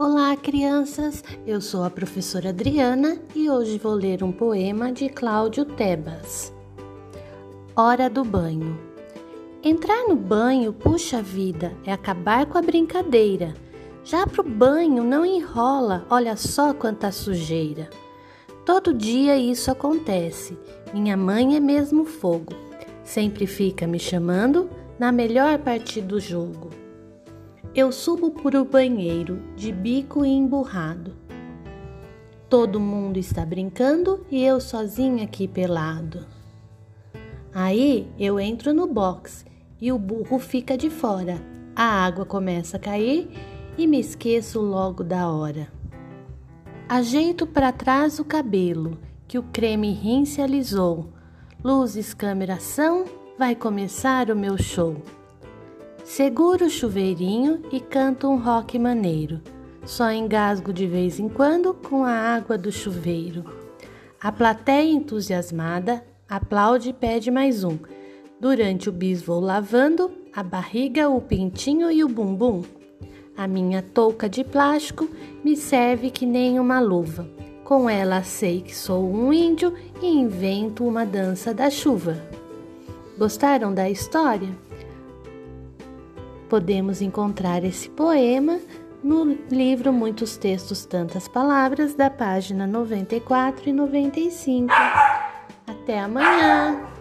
Olá, crianças! Eu sou a professora Adriana e hoje vou ler um poema de Cláudio Tebas. Hora do banho. Entrar no banho, puxa vida, é acabar com a brincadeira. Já pro banho não enrola, olha só quanta sujeira. Todo dia isso acontece. Minha mãe é mesmo fogo. Sempre fica me chamando na melhor parte do jogo. Eu subo por o banheiro, de bico emburrado. Todo mundo está brincando e eu sozinha aqui pelado. Aí eu entro no box e o burro fica de fora. A água começa a cair e me esqueço logo da hora. Ajeito para trás o cabelo, que o creme rim se alisou. Luzes, câmera, ação, vai começar o meu show. Seguro o chuveirinho e canto um rock maneiro. Só engasgo de vez em quando com a água do chuveiro. A plateia entusiasmada aplaude e pede mais um. Durante o bis vou lavando a barriga, o pintinho e o bumbum. A minha touca de plástico me serve que nem uma luva. Com ela sei que sou um índio e invento uma dança da chuva. Gostaram da história? Podemos encontrar esse poema no livro Muitos Textos, Tantas Palavras, da página 94 e 95. Até amanhã!